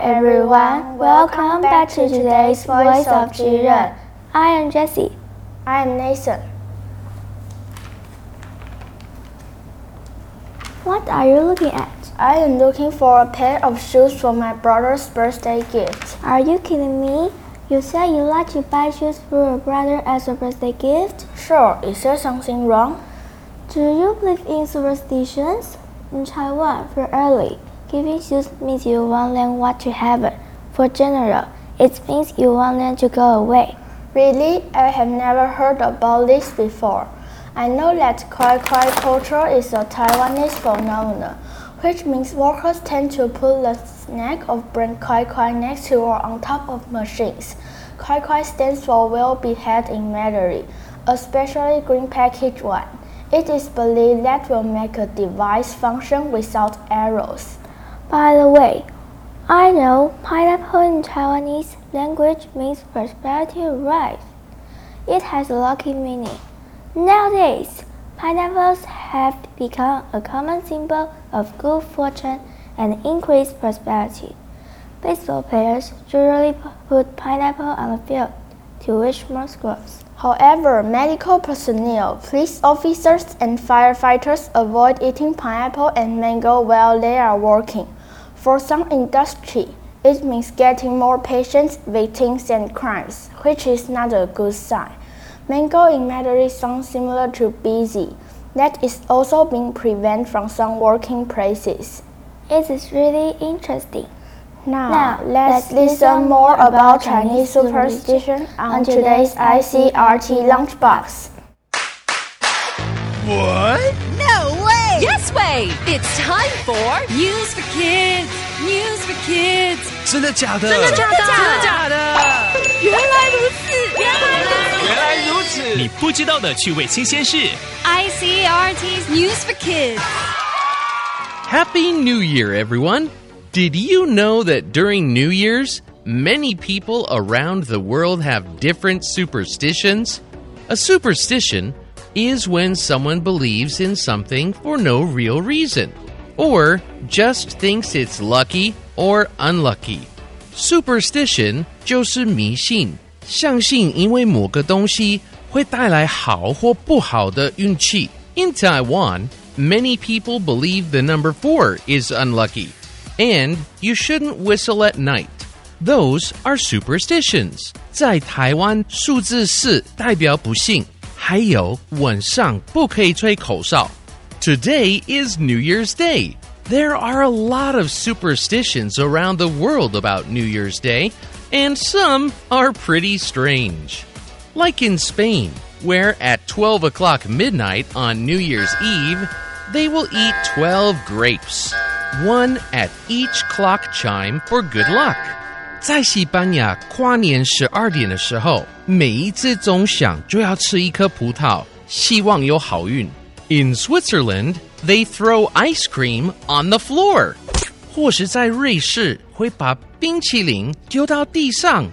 everyone, welcome back to today's Voice of Jiren. I am Jessie. I am Nathan. What are you looking at? I am looking for a pair of shoes for my brother's birthday gift. Are you kidding me? You said you like to buy shoes for your brother as a birthday gift? Sure, is there something wrong? Do you believe in superstitions? In Taiwan, very early, giving shoes means you want them what to happen. For general, it means you want them to go away. Really? I have never heard about this before. I know that Kwai Kwai culture is a Taiwanese phenomenon, which means workers tend to put the snack of brand Kwai Kwai next to or on top of machines. Kwai Kwai stands for well behaved in Mandarin, especially green package one. It is believed that will make a device function without errors. By the way, I know pineapple in Taiwanese language means prosperity rise. It has a lucky meaning. Nowadays, pineapples have become a common symbol of good fortune and increased prosperity. Baseball players usually put pineapple on the field to wish more scores. However, medical personnel, police officers, and firefighters avoid eating pineapple and mango while they are working. For some industry, it means getting more patients, victims, and crimes, which is not a good sign. Mango in Mandarin sounds similar to busy. That is also being prevented from some working places. It is really interesting. Now, Now, let's, let's listen more about Chinese superstition on today's ICRT lunchbox. What? No way! Yes way! It's time for News for Kids. News for Kids. 真的假的？真的假的？真的假的？原来如此，原来如此。原来如此！你不知道的趣味新鲜事。 ICRT's News for Kids. Happy New Year, everyone! Did you know that during New Year's, many people around the world have different superstitions? A superstition is when someone believes in something for no real reason, or just thinks it's lucky or unlucky. Superstition 就是迷信，相信因为某个东西会带来好或不好的运气。In Taiwan, many people believe the number 4 is unlucky, and you shouldn't whistle at night. Those are superstitions. 在台湾，数字四代表不幸， 还有晚上不可以吹口哨。Today is New Year's Day. There are a lot of superstitions around the world about New Year's Day, and some are pretty strange. Like in Spain, where at 12 o'clock midnight on New Year's Eve, they will eat 12 grapes, one at each clock chime for good luck. 在西班牙跨年十二点的时候，每一次钟响就要吃一颗葡萄，希望有好运。In Switzerland, they throw ice cream on the floor. 或是在瑞士会把冰淇淋丢到地上。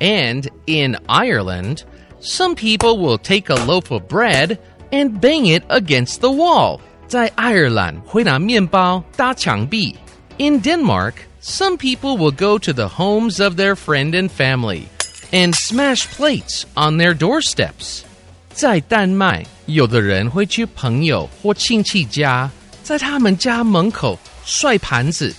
And in Ireland, some people will take a loaf of bread and bang it against the wall. 在爱尔兰会拿面包搭墙壁。In Denmark, some people will go to the homes of their friend and family and smash plates on their doorsteps. 在丹麦，有的人会去朋友或亲戚家，在他们家门口摔盘子。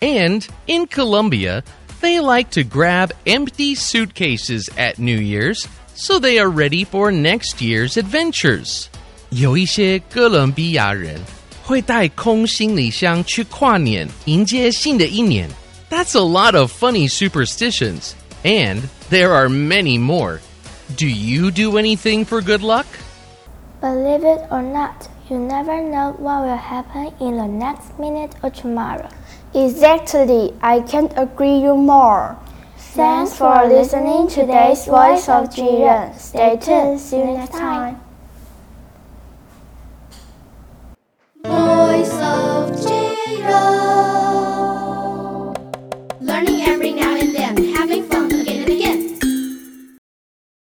And in Colombia, they like to grab empty suitcases at New Year's so they are ready for next year's adventures. 有一些哥伦比亚人 会带空行李箱去跨年，迎接新的一年。That's a lot of funny superstitions, and there are many more. Do you do anything for good luck? Believe it or not, you never know what will happen in the next minute or tomorrow. Exactly, I can't agree you more. Thanks for listening to today's Voice of Jiren. Stay tuned. See you next time.